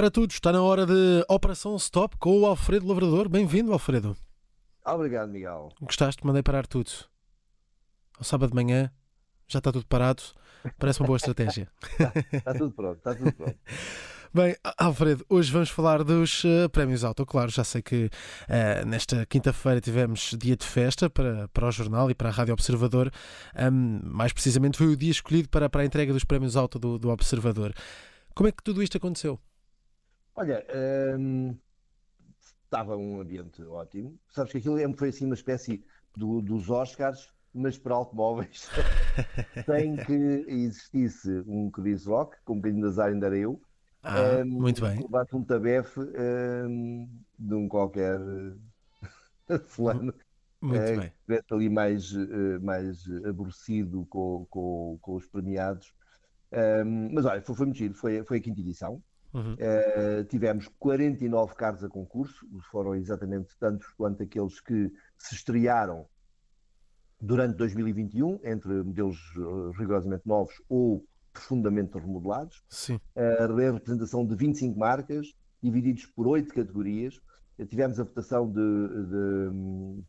Para todos, está na hora de Operação Stop com o Alfredo Lavrador. Bem-vindo, Alfredo. Obrigado, Miguel. Gostaste? Mandei parar tudo. Ao sábado de manhã, já está tudo parado. Parece uma boa estratégia. está, está tudo pronto, está tudo pronto. Bem, Alfredo, hoje vamos falar dos uh, prémios Auto. Claro, já sei que uh, nesta quinta-feira tivemos dia de festa para, para o jornal e para a Rádio Observador. Um, mais precisamente, foi o dia escolhido para, para a entrega dos prémios Auto do, do Observador. Como é que tudo isto aconteceu? Olha, um, estava um ambiente ótimo. Sabes que aquilo é, foi assim uma espécie do, dos Oscars, mas para automóveis, sem que existisse um Chris Rock, com um bocadinho de azar ainda era eu, ah, um, muito bem. Bate um tabefe um, de um qualquer fulano. Muito uh, bem. Que ali mais, uh, mais aborrecido com, com, com os premiados. Um, mas olha, foi, foi muito giro, foi, foi a quinta edição. Uhum. Uh, tivemos 49 carros a concurso, foram exatamente tantos quanto aqueles que se estrearam durante 2021, entre modelos rigorosamente novos ou profundamente remodelados. Sim. A representação de 25 marcas, divididos por oito categorias. Tivemos a votação de, de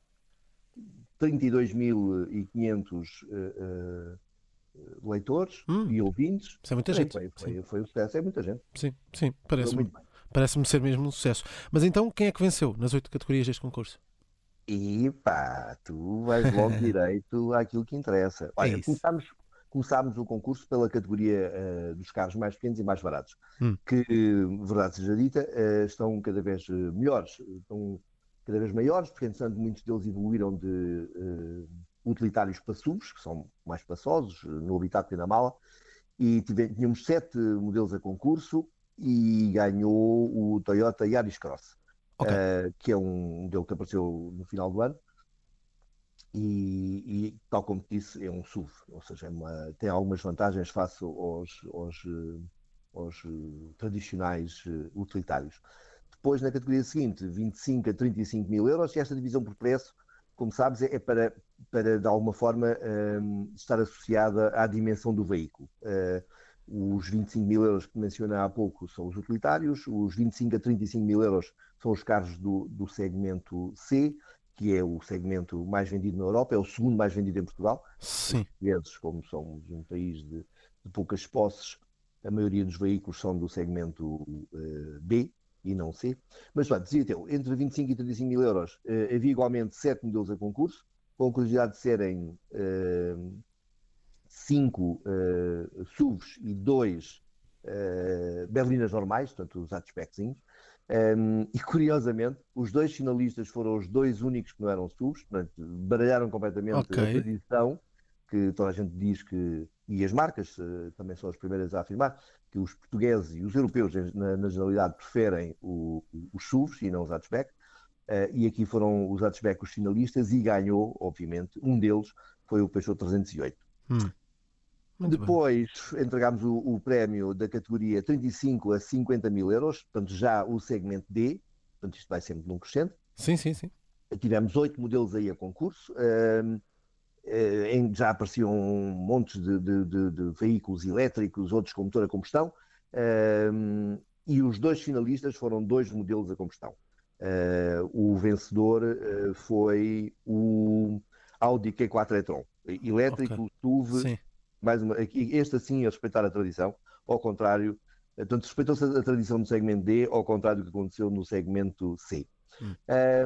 32.500 uh, uh, leitores hum. e ouvintes. Isso é muita gente. Foi, foi, foi, um sucesso, é muita gente. Sim, sim, parece-me parece ser mesmo um sucesso. Mas então, quem é que venceu nas oito categorias deste concurso? E pá, tu vais logo direito àquilo que interessa. É Olha, é começámos, começámos o concurso pela categoria uh, dos carros mais pequenos e mais baratos, hum. que, verdade seja dita, uh, estão cada vez uh, melhores, estão cada vez maiores, porque, entretanto, muitos deles evoluíram de utilitários para SUVs, que são mais espaçosos, no habitat e na mala, e tivemos, tínhamos sete modelos a concurso e ganhou o Toyota Yaris Cross, okay. que é um modelo que apareceu no final do ano, e, e, tal como disse, é um SUV, ou seja, é uma, tem algumas vantagens face aos, aos, aos tradicionais eh, utilitários. Depois, na categoria seguinte, 25 a 35 mil euros, e esta divisão por preço, como sabes, é para, para de alguma forma, um, ehm, estar associada à dimensão do veículo. Uh, os 25 mil euros que mencionei há pouco são os utilitários, os 25 a 35 mil euros são os carros do, do segmento C, que é o segmento mais vendido na Europa, é o segundo mais vendido em Portugal. Sim. Os como somos um país de, de, poucas posses, a maioria dos veículos são do segmento uh, B e não C. Mas, pá, dizia eu, entre 25 e 35 mil euros, uh, havia igualmente 7 modelos a concurso, com a curiosidade de serem 5 uh, SUVs e 2 berlinas normais, portanto os hatchbackzinhos. Um, e curiosamente, os dois finalistas foram os dois únicos que não eram SUVs, portanto, baralharam completamente okay. a tradição, que toda a gente diz que, e as marcas uh, também são as primeiras a afirmar, que os portugueses e os europeus, na, na generalidade, preferem o, os SUVs e não os hatchback. Uh, e aqui foram os hatchback os finalistas e ganhou, obviamente, um deles foi o Peugeot 308. Hum. Muito Depois bem. entregámos o, o, prémio da categoria 35 a 50 mil euros, portanto já o segmento D, portanto isto vai sempre num crescente. Sim, sim, sim. Tivemos oito modelos aí a concurso, uh, uh, já apareciam montes de, de, de, de, veículos elétricos, outros com motor a combustão, uh, e os dois finalistas foram dois modelos a combustão. O vencedor foi o Audi Q4 e-tron, elétrico, okay. SUV, sim mais uma, este assim a respeitar a tradição, ao contrário, portanto, respeitou-se a tradição no segmento D, ao contrário do que aconteceu no segmento C. Hum.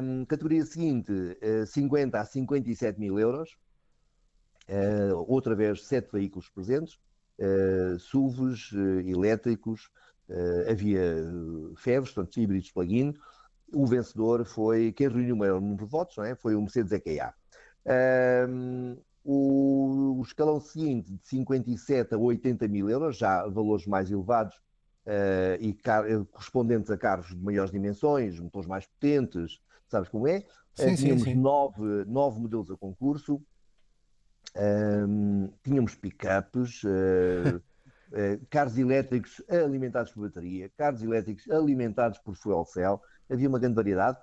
Um, categoria seguinte, uh, 50 a 57 mil euros, uh, outra vez sete veículos presentes, uh, SUVs, uh, elétricos, havia FEVs, portanto híbridos plug-in, o vencedor foi, quem reuniu o maior número de votos, não é? foi o Mercedes EQA. Um, o, o escalão seguinte, de 57 a 80 mil euros, já valores mais elevados uh, e correspondentes a carros de maiores dimensões, motores mais potentes, sabes como é? Sim, uh, tínhamos sim, sim. Nove, nove modelos a concurso, um, tínhamos pickups, uh, carros elétricos alimentados por bateria, carros elétricos alimentados por fuel cell, havia uma grande variedade.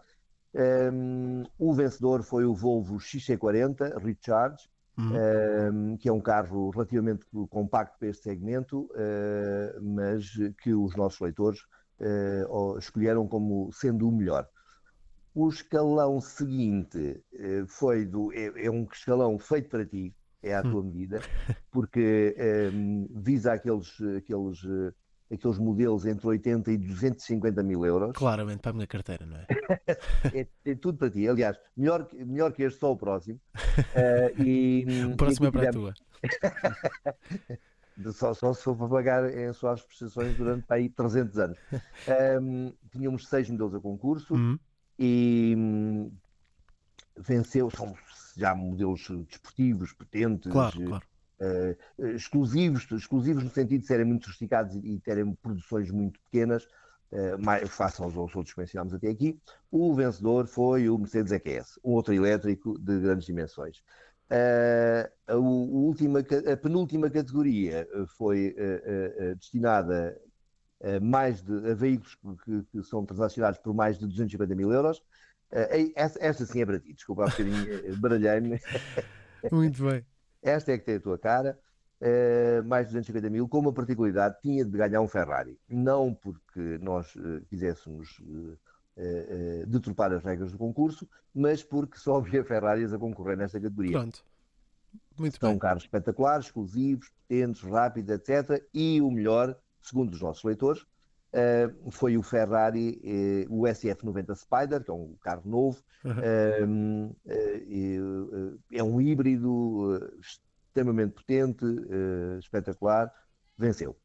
Um, o vencedor foi o Volvo XC40 Recharge, Uhum. Uh, que é um carro relativamente compacto para este segmento, uh, mas que os nossos leitores uh, escolheram como sendo o melhor. O escalão seguinte uh, foi do, é, é, um escalão feito para ti, é à hum. tua medida, porque um, visa aqueles, aqueles, aqueles modelos entre 80 e 250 mil euros. Claramente para a minha carteira, não é? é? é? tudo para ti. Aliás, melhor, melhor que este, só o próximo. e, o próximo e é para a tua. só, só se for para pagar em suas prestações durante aí 300 anos. Um, tínhamos seis modelos a concurso uhum. e um, venceu, são já modelos desportivos, potentes, claro, claro. Uh, exclusivos, exclusivos no sentido de serem muito sofisticados e, terem produções muito pequenas, uh, mais, face aos, aos outros que mencionámos até aqui. O vencedor foi o Mercedes EQS, um outro elétrico de grandes dimensões. Uh, a, última, a penúltima categoria foi destinada a, mais de, a veículos que, que, são transacionados por mais de 250 mil euros. esta, sim é para ti, desculpa, um baralhei-me. Muito bem. Esta é que tem a tua cara. mais de 250 mil, com uma particularidade, tinha de ganhar um Ferrari. Não porque nós quiséssemos uh, deturpar as regras do concurso, mas porque só havia Ferraris a concorrer nesta categoria. Pronto. Muito São bem. carros espetaculares, exclusivos, potentes, rápidos, etc. E o melhor, segundo os nossos leitores, uh, foi o Ferrari, uh, o SF90 Spider, que é um carro novo. Uhum. é um híbrido extremamente potente, espetacular. Venceu.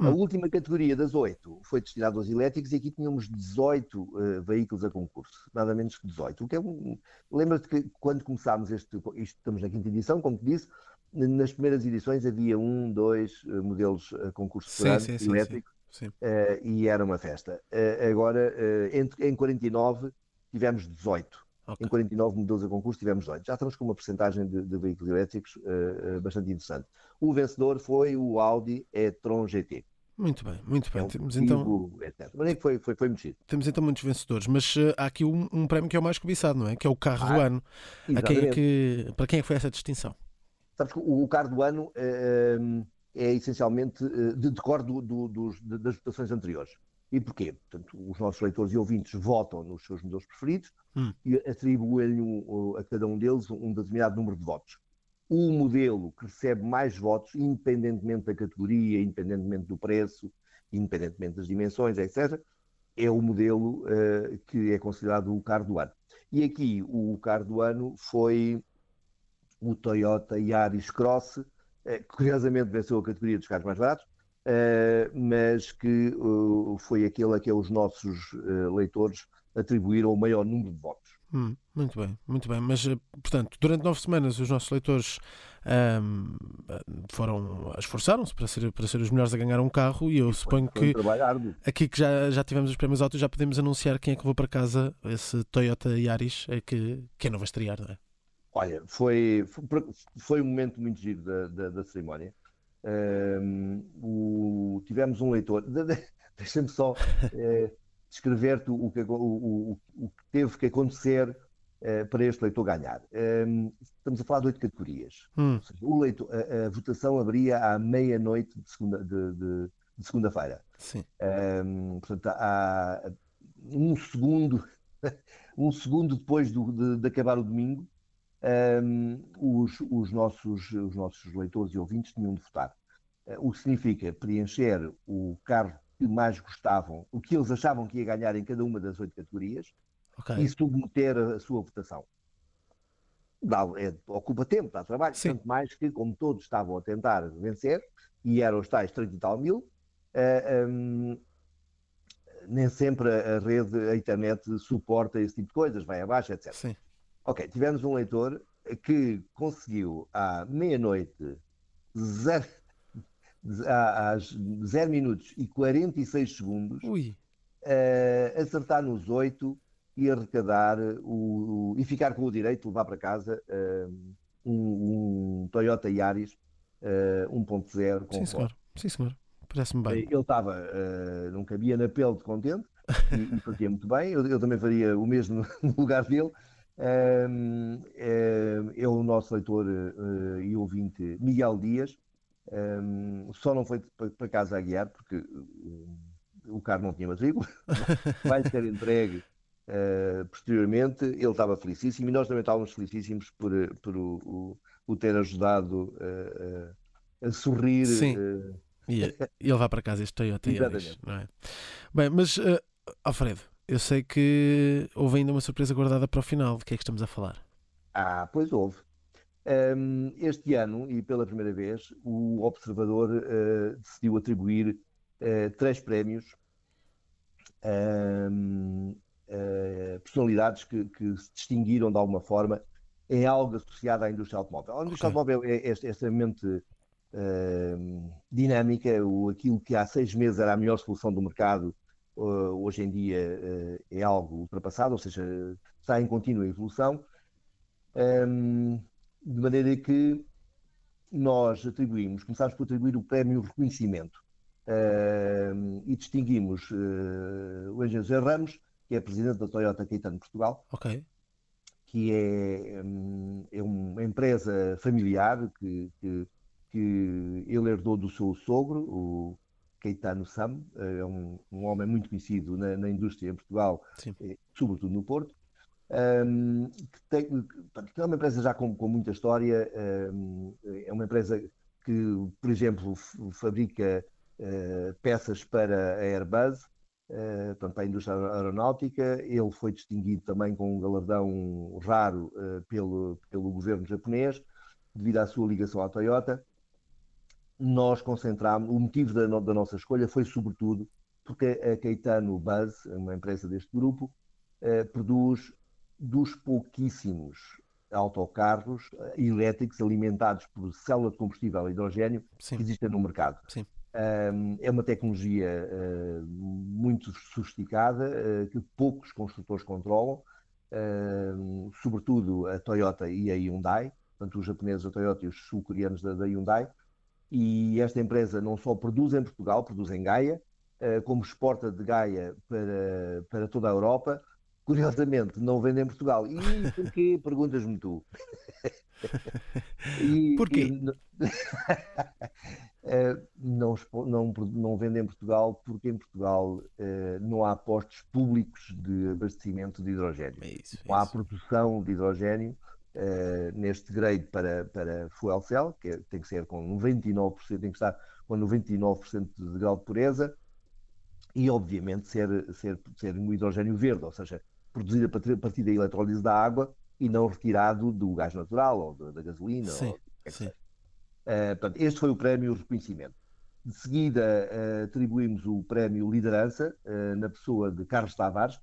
A hum. última categoria das oito foi destinada aos elétricos e aqui tínhamos 18 uh, veículos a concurso, nada menos que 18. O que é um... Lembra-te que quando começámos este, isto estamos na quinta edição, como te disse, nas primeiras edições havia um, dois uh, modelos a concurso sim, por ano, sim, sim. Uh, e era uma festa. Uh, agora, entre, em 49 tivemos 18. Okay. Em 49 modelos a concurso tivemos 18. Já estamos com uma porcentagem de, de veículos elétricos bastante interessante. O vencedor foi o Audi e-tron GT. Muito bem, muito bem. É um temos então. Mas é que foi, foi, foi mexido. Temos então muitos vencedores, mas uh, há aqui um, um, prémio que é o mais cobiçado, não é? Que é o carro ah, do ano. A quem é que, para quem é que foi essa distinção? Sabes que o, o carro do ano uh, é essencialmente uh, de decor do, do, dos, das votações anteriores. E porquê? Portanto, os nossos leitores e ouvintes votam nos seus modelos preferidos hum. e atribuem um, a cada um deles um determinado número de votos o modelo que recebe mais votos, independentemente da categoria, independentemente do preço, independentemente das dimensões, etc., é o modelo uh, que é considerado o carro do ano. E aqui o carro do ano foi o Toyota Yaris Cross, curiosamente venceu a categoria dos carros mais baratos, uh, mas que foi aquele a que os nossos leitores atribuíram o maior número de votos. Hum, muito bem, muito bem. Mas, eh, portanto, durante nove semanas os nossos leitores um, foram esforçaram-se para ser, para ser os melhores a ganhar um carro e eu suponho que aqui que já, já tivemos os prémios autos já podemos anunciar quem é que levou para casa esse Toyota Yaris é que, que é não vai estrear, não é? Olha, foi, foi, um momento muito giro da, da, da cerimónia. Um, o, tivemos um leitor, deixa-me só. Eh, descrever-te o, que, o, o, que teve que acontecer uh, para este leitor ganhar. Um, estamos a falar de oito categorias. Hum. Seja, o leitor, a, a, votação abria à meia-noite de, segunda, de, de, de segunda-feira. Um, ehm, portanto, há um segundo, um segundo depois do, de, de, acabar o domingo, um, os, os, nossos, os nossos leitores e ouvintes tinham de votar. Uh, o que significa preencher o carro que mais gostavam, o que eles achavam que ia ganhar em cada uma das oito categorias okay. e submeter a, a sua votação. Dá, é, ocupa tempo, dá trabalho, Sim. tanto mais que, como todos estavam a tentar vencer, e eram os tais 30 e tal mil, uh, eh, um, nem sempre a rede, a internet suporta esse tipo de coisas, vai abaixo, etc. Sim. Ok, tivemos um leitor que conseguiu à meia-noite zero, às 0 minutos e 46 segundos, uh, acertar nos 8 e arrecadar o, o, e ficar com o direito de levar para casa uh, um, um, Toyota Yaris uh, 1.0 com Sim, senhor. Sim, senhor. Parece-me bem. Ele estava, uh, não cabia na pele de contente e, e fazia muito bem. Eu, eu, também faria o mesmo no lugar dele. Uh, é o nosso leitor uh, e ouvinte Miguel Dias, um, só não foi para casa a guiar, porque uh, o carro não tinha matrícula, vai ser entregue uh, posteriormente. Ele estava felicíssimo e nós também estávamos felicíssimos por, por o, o, o ter ajudado uh, a sorrir. Sim. E, ele vai para casa este Toyota Yaris, não é? Bem, mas Alfredo, eu sei que houve ainda uma surpresa guardada para o final. De que é que estamos a falar? Ah, pois houve. Um, este ano, e pela primeira vez, o Observador uh, decidiu atribuir uh, três prémios um, uh, personalidades que, que, se distinguiram de alguma forma em algo associado à indústria automóvel. A indústria okay. automóvel é, é, é extremamente dinâmica, o, aquilo que há seis meses era a melhor solução do mercado, hoje em dia é algo ultrapassado, ou seja, está em contínua evolução. Um, de maneira que nós atribuímos, começámos por atribuir o prémio reconhecimento uh, e distinguimos uh, o engenheiro José Ramos, que é presidente da Toyota Caetano Portugal, okay. que é, um, é, uma empresa familiar que, que, que, ele herdou do seu sogro, o Caetano Sam, é um, um homem muito conhecido na, na indústria em Portugal, Sim. sobretudo no Porto, um, que, tem, que, é uma empresa já com, com muita história, um, é uma empresa que, por exemplo, fabrica uh, peças para a Airbus, uh, portanto, para a indústria aeronáutica. Ele foi distinguido também com um galardão raro uh, pelo, pelo governo japonês, devido à sua ligação à Toyota. Nós concentramos, o motivo da, da nossa escolha foi, sobretudo, porque a Caetano Buzz, uma empresa deste grupo, produz dos pouquíssimos autocarros eh, elétricos alimentados por célula de combustível a hidrogênio Sim. que existem no mercado. Sim. é uma tecnologia uh, muito sofisticada uh, que poucos construtores controlam, sobretudo a Toyota e a Hyundai, portanto os japoneses, a Toyota e os sul-coreanos da, da, Hyundai. E esta empresa não só produz em Portugal, produz em Gaia, como exporta de Gaia para, para toda a Europa, curiosamente, não vende em Portugal. E porquê? Perguntas-me tu. e, porquê? E, não, não, não vende em Portugal porque em Portugal uh, não há postos públicos de abastecimento de hidrogênio. É isso, não há produção de hidrogênio uh, neste grade para, para fuel cell, que é, tem que ser com 99%, tem que estar com 99% de grau de pureza e obviamente ser, ser, ser um hidrogênio verde, ou seja, produzido a partir da eletrólise da água e não retirado do gás natural ou da, da gasolina. Sim, ou, sim. Uh, portanto, este foi o prémio reconhecimento. De seguida, uh, atribuímos o prémio Liderança uh, na pessoa de Carlos Tavares,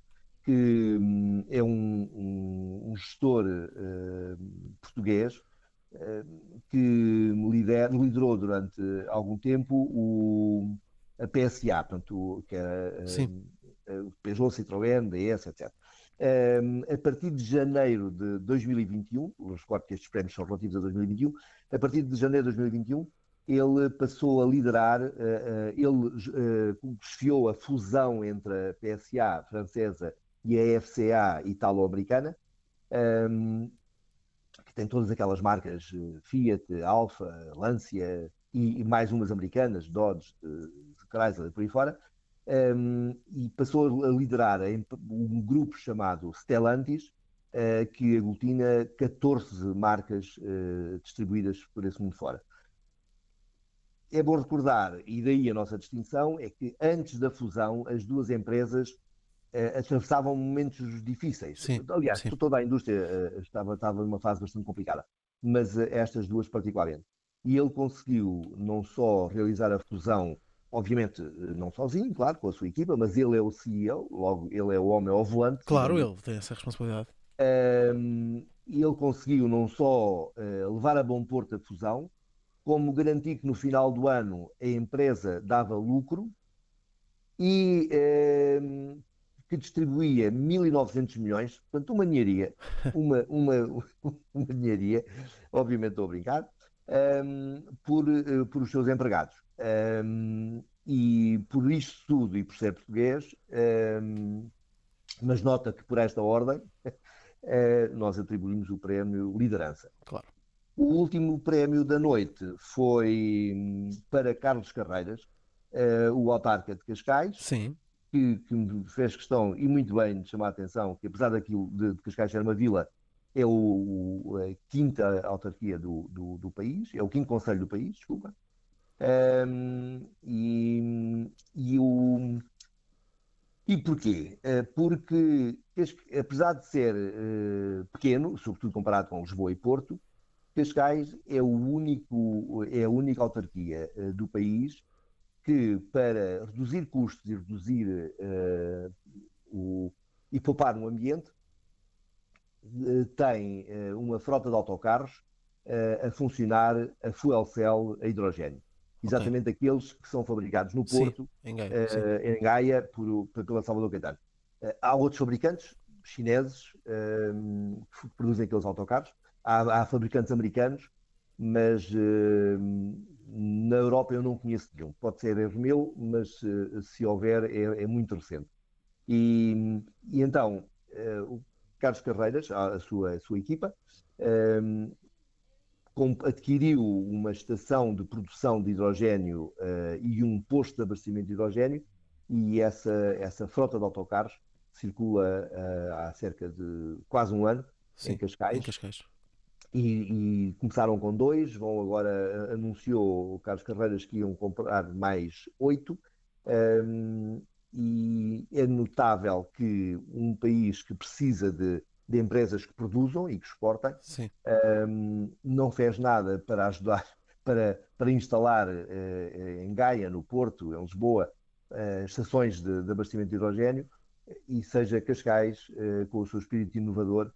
que um, é um, um, um gestor português que lider, liderou durante algum tempo o, a PSA, portanto, que era o Peugeot, Citroën, DS, etc. Um, a partir de janeiro de 2021, recordo que estes prémios são relativos a 2021, a partir de janeiro de 2021, ele passou a liderar, uh, uh, ele uh, a fusão entre a PSA francesa e a FCA italo-americana, um, que tem todas aquelas marcas Fiat, Alfa, Lancia e, e, mais umas americanas, Dodge, Chrysler, por aí fora, um, e passou a liderar um grupo chamado Stellantis, uh, que aglutina 14 marcas uh, distribuídas por esse mundo fora. É bom recordar, e daí a nossa distinção, é que antes da fusão as duas empresas uh, atravessavam momentos difíceis. Sim, Aliás, sim. toda a indústria estava, estava numa fase bastante complicada, mas estas duas particularmente. E ele conseguiu não só realizar a fusão obviamente não sozinho, claro, com a sua equipa, mas ele é o CEO, logo ele é o homem ao volante. Claro, ele tem essa responsabilidade. E ele conseguiu não só uh, levar a bom porto a fusão, como garantir que no final do ano a empresa dava lucro e uh, que distribuía 1.900 milhões, portanto uma ninharia, uma, uma, uma ninharia, obviamente estou a brincar, um, por, uh, por os seus empregados. Um, e por isto tudo e por ser português, um, mas nota que por esta ordem uh, nós atribuímos o prémio Liderança. Claro. O último prémio da noite foi hum, para Carlos Carreiras, uh, o autarca de Cascais, Sim. Que, que me fez questão, e muito bem, de chamar a atenção, que apesar daquilo de, de Cascais ser uma vila, é o, a quinta autarquia do, do, do, país, é o quinto conselho do país, desculpa. Um, e, e, o, e porquê? Uh, porque, apesar de ser uh, pequeno, sobretudo comparado com Lisboa e Porto, Cascais é, o único, é a única autarquia uh, do país que, para reduzir custos e reduzir o, e poupar no ambiente, tem uma frota de autocarros a funcionar a fuel cell a hidrogênio exatamente okay. aqueles que são fabricados no Porto, sim, em, Gaia, uh, em Gaia por, pela Salvador Caetano. Uh, há outros fabricantes chineses uh, que produzem aqueles autocarros, há, há fabricantes americanos, mas na Europa eu não conheço nenhum. Pode ser erro meu, mas se houver é, é, muito recente. E, e então, o Carlos Carreiras, a, sua, a sua equipa, adquiriu uma estação de produção de hidrogênio e um posto de abastecimento de hidrogênio e essa, essa frota de autocarros circula há cerca de quase um ano Sim, em Cascais. Em Cascais. E, e, começaram com dois, vão agora, anunciou o Carlos Carreiras que iam comprar mais oito. Um, e é notável que um país que precisa de de empresas que produzam e que exportem, um, não fez nada para ajudar, para, para instalar uh, em Gaia, no Porto, em Lisboa, uh, estações de, de, abastecimento de hidrogênio e seja Cascais, uh, com o seu espírito inovador,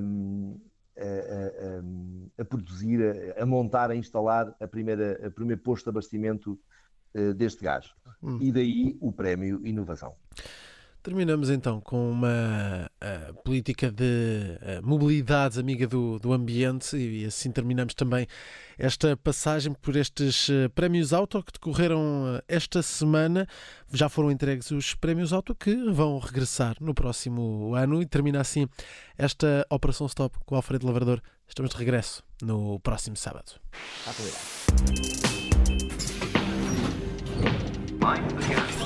um, a, a, a, produzir, a, a, montar, a instalar a primeira, a primeiro posto de abastecimento deste gás. Hum. E daí o prémio Inovação. Terminamos então com uma uh, política de uh, mobilidade amiga do, do ambiente e assim terminamos também esta passagem por estes uh, prémios auto que decorreram esta semana. Já foram entregues os prémios auto que vão regressar no próximo ano e termina assim esta Operação Stop com o Alfredo Lavrador. Estamos de regresso no próximo sábado. Obrigado.